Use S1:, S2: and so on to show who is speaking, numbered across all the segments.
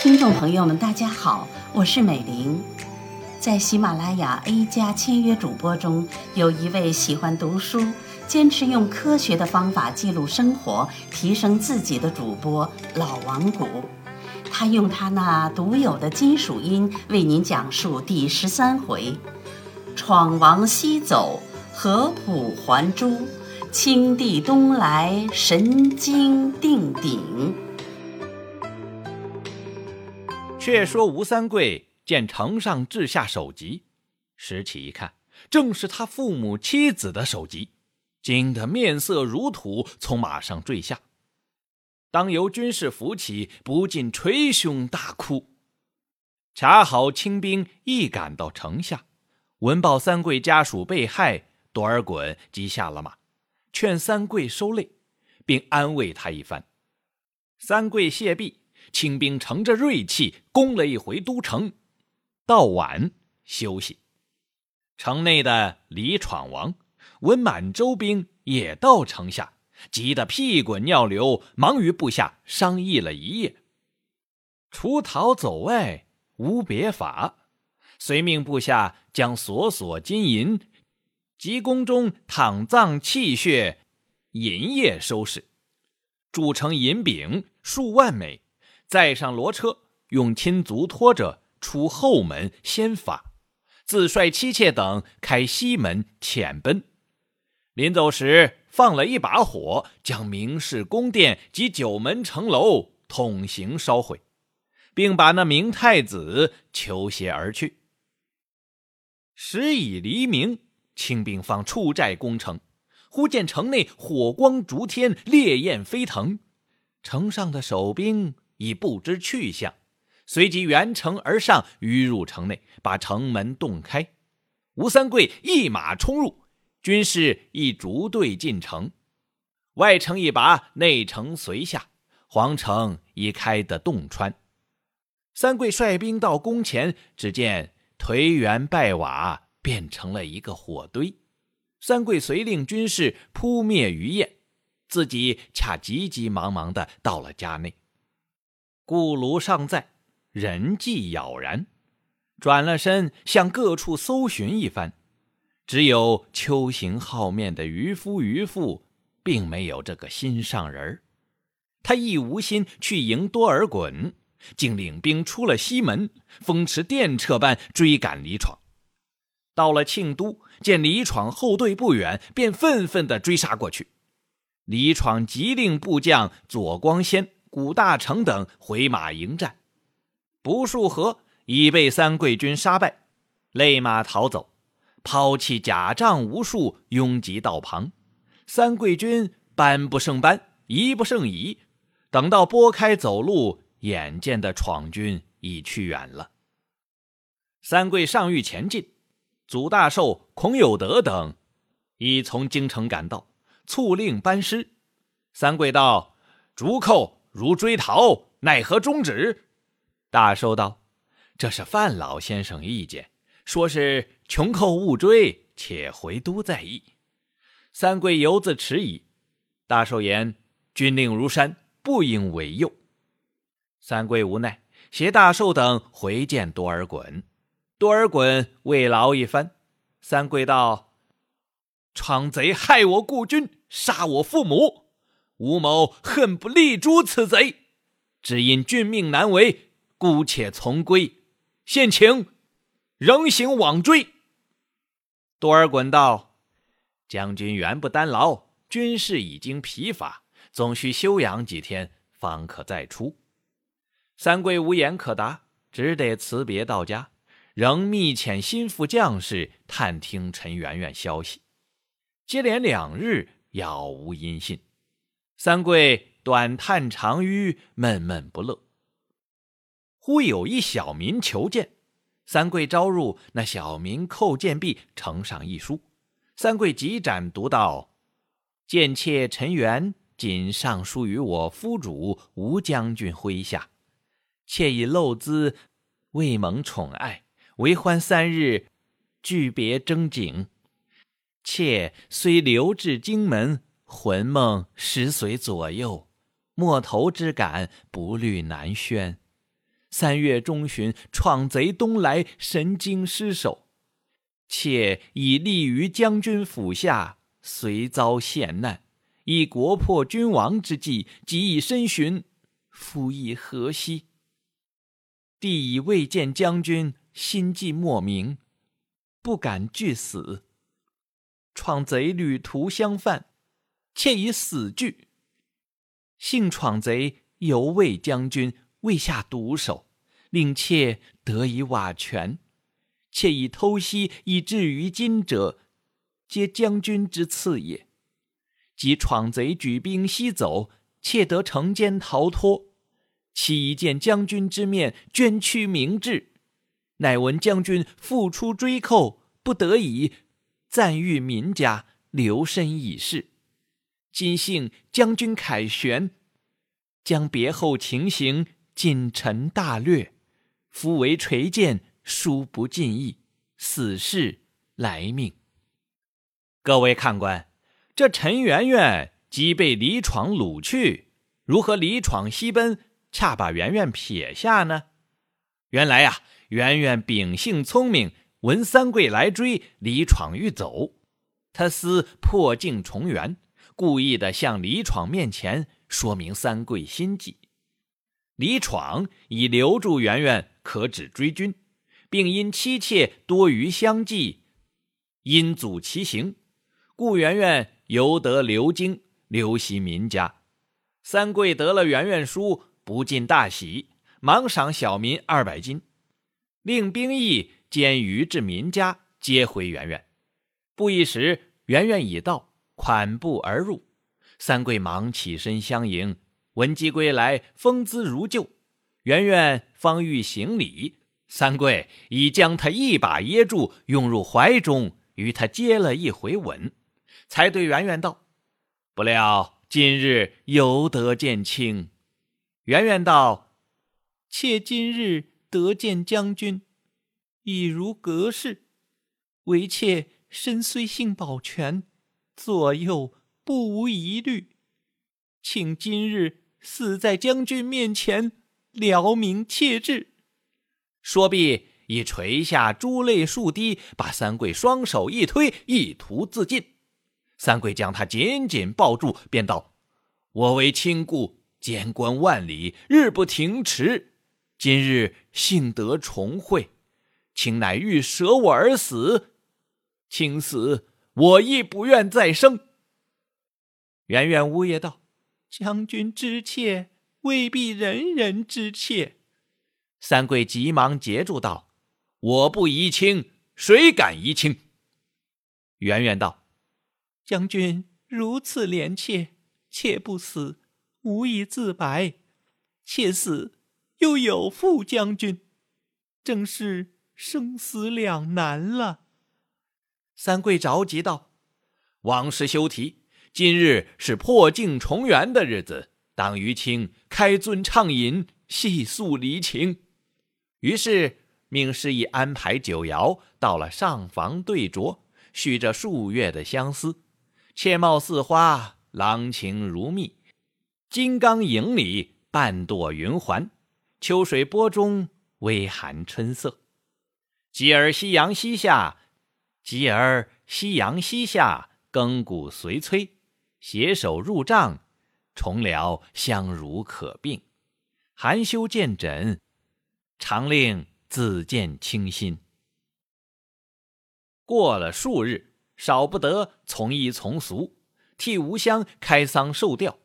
S1: 听众朋友们，大家好，我是美玲。在喜马拉雅 A 加签约主播中，有一位喜欢读书、坚持用科学的方法记录生活、提升自己的主播老王谷。他用他那独有的金属音为您讲述第十三回：闯王西走，合浦还珠，清帝东来，神经定鼎。
S2: 却说吴三桂见城上掷下首级，拾起一看，正是他父母妻子的首级，惊得面色如土，从马上坠下。当由军士扶起，不禁捶胸大哭。恰好清兵一赶到城下，闻报三桂家属被害，多尔衮即下了马，劝三桂收泪，并安慰他一番。三桂谢毕。清兵乘着锐气攻了一回都城，到晚休息。城内的李闯王闻满洲兵也到城下，急得屁滚尿流，忙与部下商议了一夜。除逃走外无别法，遂命部下将所所金银及宫中躺葬器械银液收拾，铸成银饼数万枚。载上骡车，用亲族拖着出后门先法，自率妻妾等开西门遣奔。临走时，放了一把火，将明氏宫殿及九门城楼统行烧毁，并把那明太子求携而去。时已黎明，清兵方出寨攻城，忽见城内火光烛天，烈焰飞腾，城上的守兵。已不知去向，随即沿城而上，迂入城内，把城门洞开。吴三桂一马冲入，军士亦逐队进城。外城一拔，内城随下，皇城已开得洞穿。三桂率兵到宫前，只见颓垣败瓦，变成了一个火堆。三桂遂令军士扑灭余焰，自己恰急急忙忙的到了家内。故庐尚在，人迹杳然。转了身，向各处搜寻一番，只有秋行好面的渔夫渔妇，并没有这个心上人他亦无心去迎多尔衮，竟领兵出了西门，风驰电掣般追赶李闯。到了庆都，见李闯后队不远，便愤愤地追杀过去。李闯急令部将左光先。古大成等回马迎战，不数合已被三桂军杀败，勒马逃走，抛弃甲仗无数，拥挤道旁。三桂军班不胜班，移不胜移，等到拨开走路，眼见的闯军已去远了。三桂上欲前进，祖大寿、孔有德等已从京城赶到，促令班师。三桂道：“逐寇。”如追逃，奈何终止？大寿道：“这是范老先生意见，说是穷寇勿追，且回都再议。”三桂犹自迟疑。大寿言：“军令如山，不应违诱。”三桂无奈，携大寿等回见多尔衮。多尔衮慰劳一番。三桂道：“闯贼害我故军，杀我父母。”吴某恨不立诛此贼，只因郡命难违，姑且从归。现请仍行往追。多尔衮道：“将军原不单劳，军士已经疲乏，总需休养几天，方可再出。”三桂无言可答，只得辞别到家，仍密遣心腹将士探听陈圆圆消息。接连两日，杳无音信。三桂短叹长吁，闷闷不乐。忽有一小民求见，三桂招入。那小民叩见毕，呈上一书。三桂急斩读道：“贱妾陈元仅上书于我夫主吴将军麾下，妾以陋姿未蒙宠爱，为欢三日，拒别征景。妾虽留至荆门，魂梦实随左右，莫头之感，不虑难宣。三月中旬，闯贼东来，神经失守。妾已立于将军府下，遂遭陷难，以国破君亡之际，急以身寻，夫亦何惜？帝已未见将军，心悸莫名，不敢惧死。闯贼旅途相犯，妾已死惧。幸闯贼犹未将军。未下毒手，令妾得以瓦全。妾以偷袭以至于今者，皆将军之赐也。即闯贼举兵西走，妾得乘间逃脱。其一见将军之面，捐躯明志。乃闻将军复出追寇，不得已暂寓民家，留身以事。今幸将军凯旋，将别后情形。尽臣大略，夫为垂剑，殊不尽意，死事来命。各位看官，这陈圆圆即被李闯掳去，如何李闯西奔，恰把圆圆撇下呢？原来呀，圆圆秉性聪明，闻三桂来追，李闯欲走，他思破镜重圆，故意的向李闯面前说明三桂心计。李闯以留住圆圆可止追军，并因妻妾多余相继，因阻其行，故圆圆犹得留京，留袭民家。三桂得了圆圆书，不禁大喜，忙赏小民二百金，令兵役兼余至民家，接回圆圆。不一时，圆圆已到，款步而入，三桂忙起身相迎。闻姬归来，风姿如旧。圆圆方欲行礼，三桂已将他一把噎住，拥入怀中，与他接了一回吻，才对圆圆道：“不料今日犹得见卿。”圆圆道：“妾今日得见将军，已如隔世。唯妾身虽幸保全，左右不无疑虑，请今日。”死在将军面前，辽明切志。说毕，已垂下珠泪数滴，把三桂双手一推，意图自尽。三桂将他紧紧抱住，便道：“我为亲故，监关万里，日不停迟。今日幸得重会，卿乃欲舍我而死，卿死，我亦不愿再生。”圆圆呜咽道。将军之妾未必人人之妾，三桂急忙截住道：“我不移亲，谁敢移亲？”圆圆道：“将军如此怜妾，妾不死，无以自白；妾死，又有负将军，正是生死两难了。”三桂着急道：“往事休提。”今日是破镜重圆的日子，当于卿开尊畅饮，细诉离情。于是命示意安排酒肴，到了上房对酌，续着数月的相思。妾貌似花，郎情如蜜。金刚影里半朵云环，秋水波中微含春色。继而夕阳西下，继而夕阳西下，更鼓随催。携手入帐，重聊相如可并。含羞见枕，常令自见清心。过了数日，少不得从一从俗，替吴襄开丧受吊，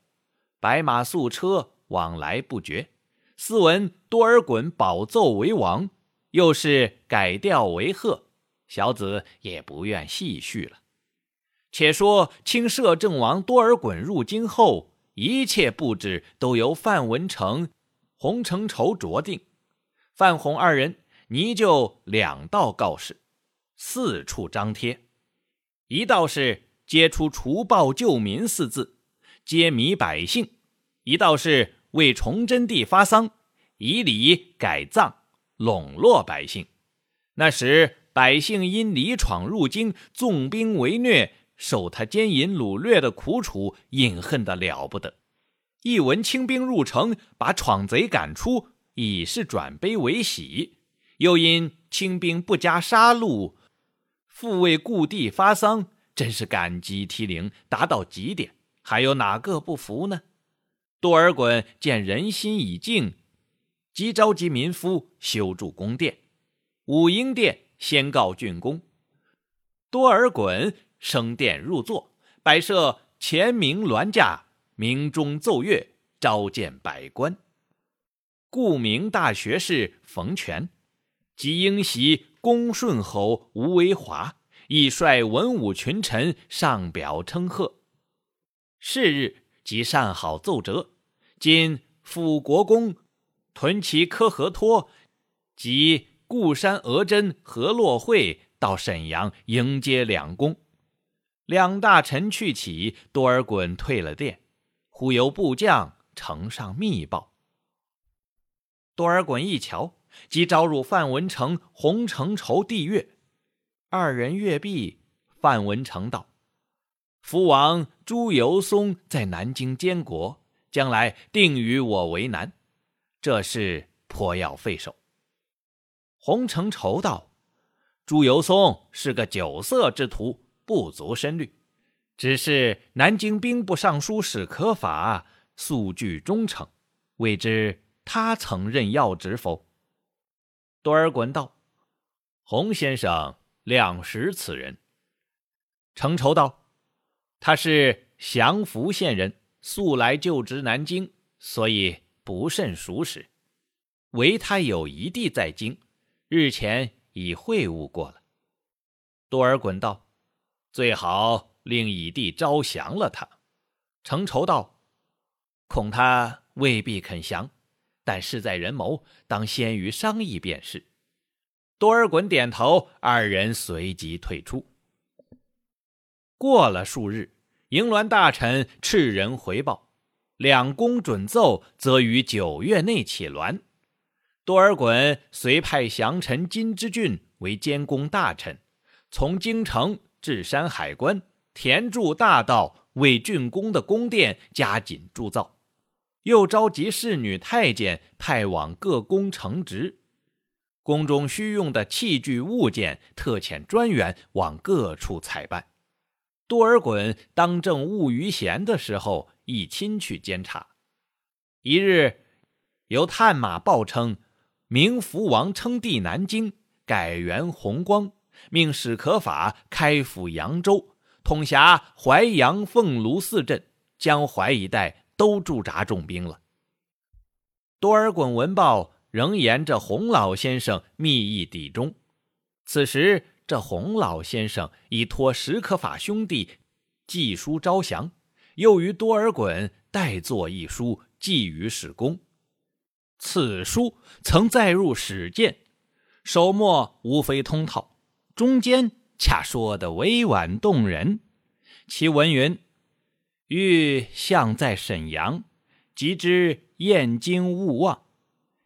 S2: 白马素车往来不绝。斯闻多尔衮保奏为王，又是改调为贺，小子也不愿细叙了。且说清摄政王多尔衮入京后，一切布置都由范文成、洪承畴酌定。范洪二人拟就两道告示，四处张贴。一道是揭出除暴救民四字，揭迷百姓；一道是为崇祯帝发丧，以礼改葬，笼络百姓。那时百姓因李闯入京，纵兵为虐，受他奸淫掳掠的苦楚，隐恨的了不得。一闻清兵入城，把闯贼赶出，已是转悲为喜；又因清兵不加杀戮，复为故地发丧，真是感激涕零，达到极点。还有哪个不服呢？多尔衮见人心已静，即召集民夫修筑宫殿。武英殿先告竣工，多尔衮升殿入座，摆设前明銮驾。明中奏乐，召见百官。顾明大学士冯全及英袭恭顺侯吴为华，亦率文武群臣上表称贺。是日，即善好奏折，今辅国公屯骑科和托及固山额真、何洛会到沈阳迎接两公。两大臣去起，多尔衮退了殿。忽有部将呈上密报。多尔衮一瞧，即招入范文成、洪承畴帝阅。二人阅毕，范文成道：“福王朱由崧在南京监国，将来定与我为难，这事颇要费手。”洪承畴道：“朱由崧是个酒色之徒，不足深虑。”只是南京兵部尚书史可法素具忠诚，未知他曾任要职否？多尔衮道：“洪先生量识此人。”程畴道：“他是降福县人，素来就职南京，所以不甚熟识。唯他有一弟在京，日前已会晤过了。”多尔衮道：“最好。”令乙弟招降了他，程仇道：“恐他未必肯降，但事在人谋，当先于商议便是。”多尔衮点头，二人随即退出。过了数日，营銮大臣敕人回报，两宫准奏，则于九月内起銮。多尔衮遂派降臣金之俊为监工大臣，从京城至山海关。填筑大道，为竣工的宫殿加紧铸造，又召集侍女太监派往各宫承职，宫中需用的器具物件，特遣专员往各处采办。多尔衮当政务余闲的时候，一亲去监察。一日，由探马报称，明福王称帝南京，改元弘光，命史可法开府扬州。统辖淮阳、凤庐四镇，江淮一带都驻扎重兵了。多尔衮闻报，仍沿着洪老先生密议抵中。此时，这洪老先生已托史可法兄弟寄书招降，又于多尔衮代作一书寄于史公。此书曾载入史鉴，首末无非通套，中间。恰说的委婉动人，其文云：“欲相在沈阳，即知燕京勿忘。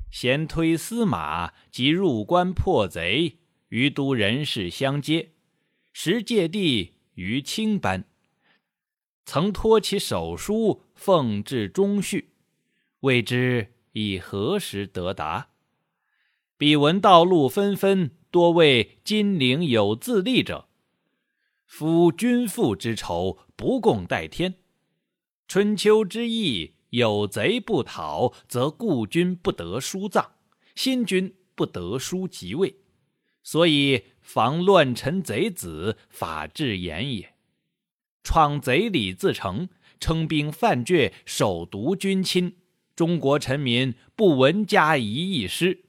S2: 先推司马及入关破贼，于都人士相接。时借地于清班，曾托其手书奉至中序，未知以何时得达？彼闻道路纷纷。”多为金陵有自立者，夫君父之仇，不共戴天。春秋之义，有贼不讨，则故君不得书葬，新君不得书即位，所以防乱臣贼子，法治严也。闯贼李自成，称兵犯倔，首毒君亲，中国臣民不闻加一义师。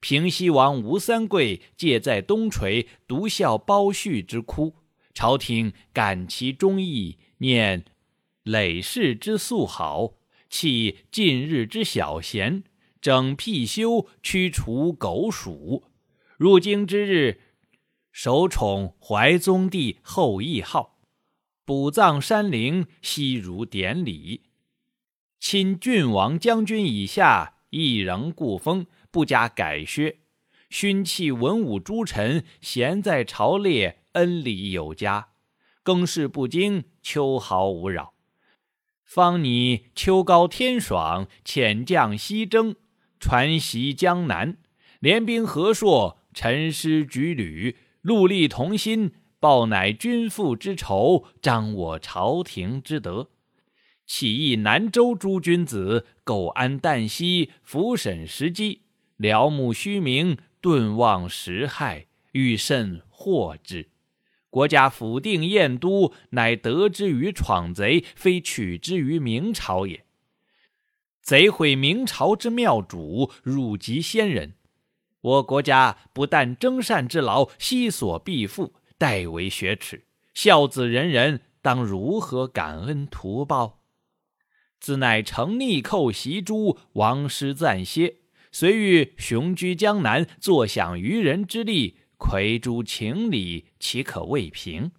S2: 平西王吴三桂借在东陲独效包胥之哭，朝廷感其忠义，念累世之素好，弃近日之小贤，整辟修，驱除狗鼠。入京之日，首宠怀宗帝后谥号，补葬山陵，悉如典礼。亲郡王将军以下，亦仍故封。不加改削，勋气文武诸臣闲在朝列，恩礼有加，更事不惊，秋毫无扰。方你秋高天爽，遣将西征，传习江南，联兵和硕，陈师举旅，戮力同心，报乃君父之仇，彰我朝廷之德。起义南州诸君子，苟安旦夕，抚审时机，辽目虚名，顿忘时害，欲甚获之。国家府定燕都，乃得之于闯贼，非取之于明朝也。贼毁明朝之庙主，辱及先人。我国家不但征善之劳，悉所必负，代为雪耻。孝子仁人，当如何感恩图报？自乃乘逆寇袭诸，王师暂歇，遂欲雄居江南，坐享渔人之利。魁诸情理，岂可未平？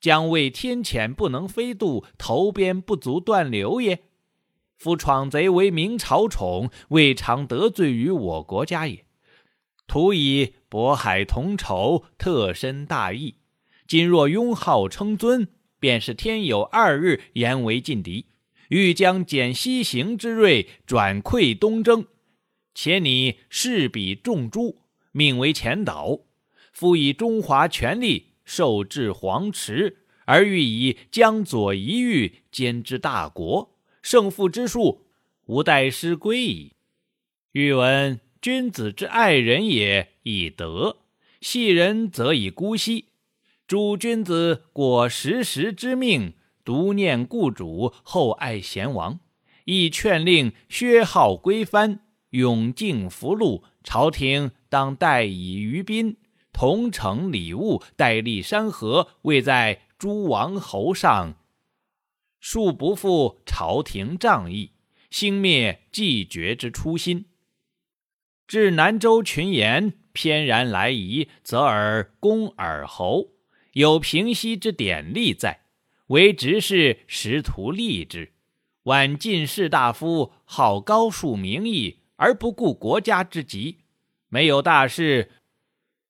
S2: 将谓天谴不能飞渡，头鞭不足断流也。夫闯贼为明朝宠，未尝得罪于我国家也。徒以渤海同仇，特深大义。今若拥号称尊，便是天有二日，言为劲敌，欲将减西行之锐，转溃东征。且你势比众诸，命为前导。复以中华权力受制黄池，而欲以江左一域兼之大国，胜负之数，吾待师归矣。欲闻君子之爱人也，以德；系人则以姑息。诸君子果时时之命，独念故主，厚爱贤王，亦劝令薛浩归藩，永敬福禄，朝廷当待以于宾。同城礼物，戴立山河，位在诸王侯上，恕不负朝廷仗义，兴灭既绝之初心。至南州群言翩然来仪，则尔公尔侯有平息之典例在，为执事实图立之。晚进士大夫好高树名义，而不顾国家之急，没有大事。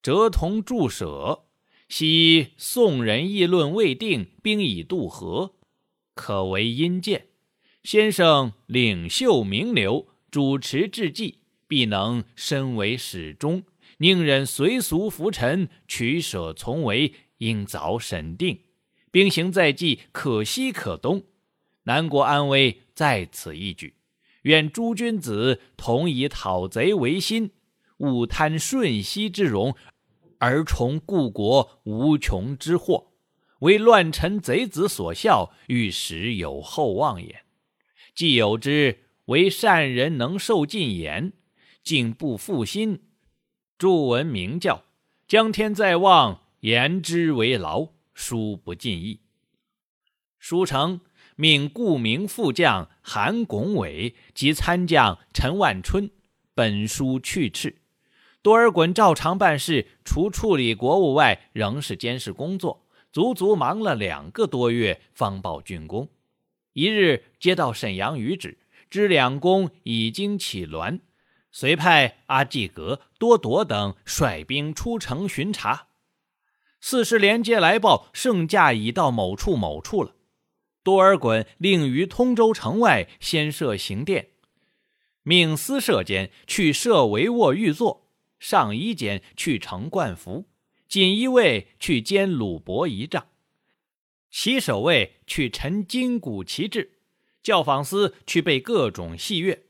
S2: 折同注舍，昔宋人议论未定，兵已渡河，可为阴见。先生领袖名流，主持治计，必能身为始终。宁忍随俗浮沉，取舍从为，应早审定。兵行在即，可西可东，南国安危在此一举。愿诸君子同以讨贼为心，勿贪瞬息之荣。而从故国无穷之祸，为乱臣贼子所笑，欲时有厚望也。既有之，为善人能受尽言，竟不负心。著闻明教，将天在望，言之为劳，书不尽意。书成，命顾明副将韩拱伟及参将陈万春本书去斥。多尔衮照常办事，除处理国务外，仍是监视工作，足足忙了两个多月，方报竣工。一日接到沈阳谕旨，知两宫已经起銮，遂派阿济格、多铎等率兵出城巡查。四师连接来报，圣驾已到某处某处了。多尔衮令于通州城外先设行殿，命司舍监去设帷卧御座。上衣监去呈冠服，锦衣卫去监鲁伯仪仗，骑守卫去陈金鼓旗帜，教坊司去备各种戏乐，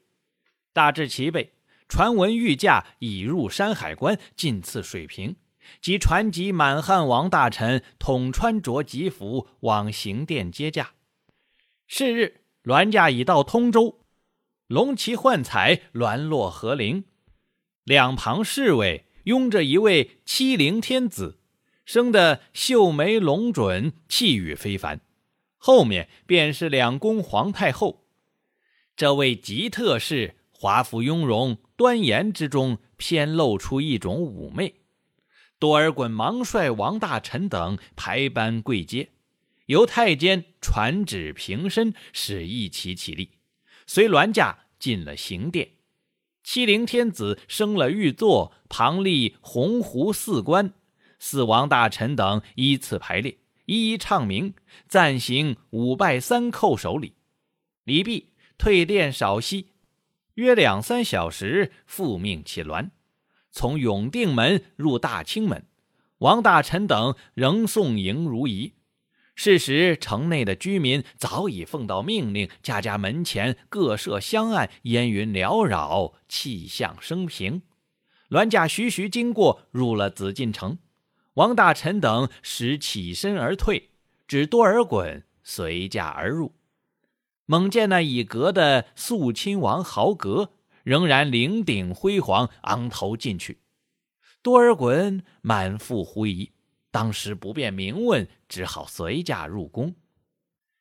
S2: 大致齐备。传闻御驾已入山海关，进次水平，即传集满汉王大臣，统穿着吉服往行殿接驾。是日，銮驾已到通州，龙旗幻彩，銮落河陵。两旁侍卫拥着一位七灵天子，生得秀眉龙准，气宇非凡。后面便是两宫皇太后。这位吉特氏，华服雍容，端严之中偏露出一种妩媚。多尔衮忙率王大臣等排班跪阶，由太监传旨平身，使一齐起立，随銮驾进了行殿。欺凌天子升了御座，旁立鸿鹄四官，四王大臣等依次排列，一一唱名，暂行五拜三叩首礼。礼毕，退殿少息，约两三小时，复命起銮，从永定门入大清门。王大臣等仍送迎如仪。是时，城内的居民早已奉到命令，家家门前各设香案，烟云缭绕，气象升平。銮驾徐徐经过，入了紫禁城。王大臣等时起身而退，只多尔衮随驾而入。猛见那已革的肃亲王豪格，仍然领鼎辉煌，昂头进去。多尔衮满腹狐疑。当时不便明问，只好随驾入宫。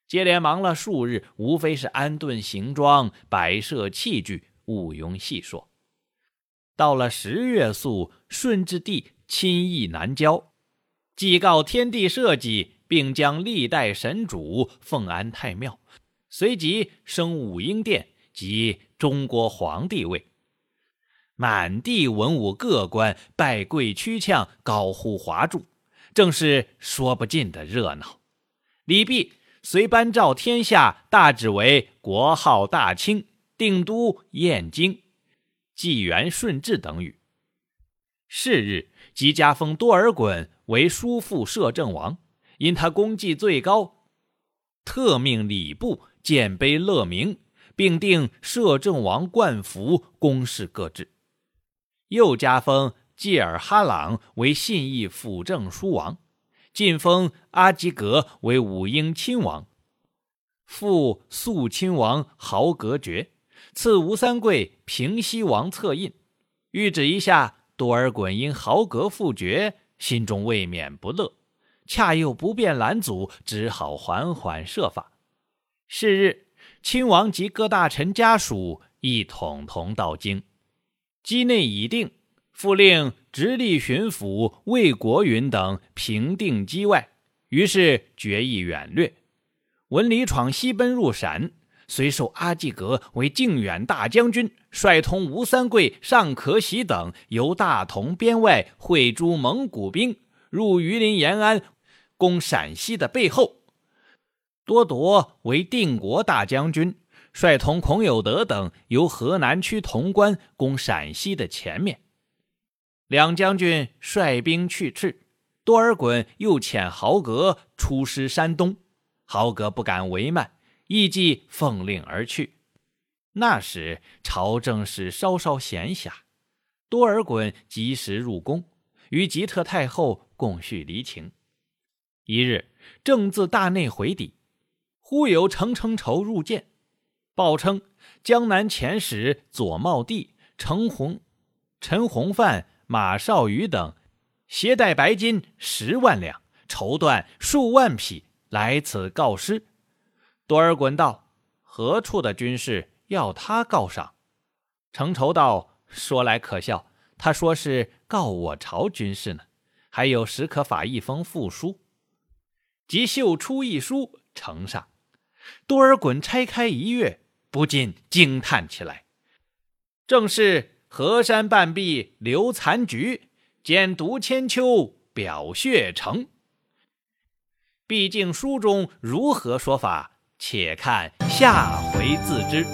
S2: 接连忙了数日，无非是安顿行装、摆设器具，毋庸细说。到了十月宿，顺治帝亲诣南郊，祭告天地社稷，并将历代神主奉安太庙，随即升武英殿及中国皇帝位。满地文武各官拜跪屈呛，高呼华祝。正是说不尽的热闹。李泌随颁诏天下，大旨为国号大清，定都燕京，纪元顺治等语。是日，即加封多尔衮为叔父摄政王，因他功绩最高，特命礼部建碑乐名，并定摄政王冠服，公事各制。又加封。济尔哈朗为信义辅政书王，晋封阿基格为武英亲王，复肃亲王豪格爵，赐吴三桂平西王策印。谕旨一下，多尔衮因豪格复爵，心中未免不乐，恰又不便拦阻，只好缓缓设法。是日，亲王及各大臣家属一统同到京，机内已定。复令直隶巡抚魏国允等平定机外，于是决意远略。文李闯西奔入陕，遂授阿济格为靖远大将军，率同吴三桂、尚可喜等由大同边外会诸蒙古兵入榆林延安，攻陕西的背后。多铎为定国大将军，率同孔有德等由河南区潼关攻陕西的前面。两将军率兵去赤，多尔衮又遣豪格出师山东，豪格不敢为慢，亦即奉令而去。那时朝政事稍稍闲暇，多尔衮及时入宫，与吉特太后共叙离情。一日，正自大内回抵，忽有程承畴入见，报称江南遣使左茂帝、程洪、陈洪范。马少宇等携带白金十万两，绸缎数万匹来此告失。多尔衮道：“何处的军事要他告赏？”程畴道：“说来可笑，他说是告我朝军事呢，还有史可法一封复书。”即秀出一书呈上。多尔衮拆开一阅，不禁惊叹起来，正是。河山半壁留残局简读千秋表血成。毕竟书中如何说法，且看下回自知。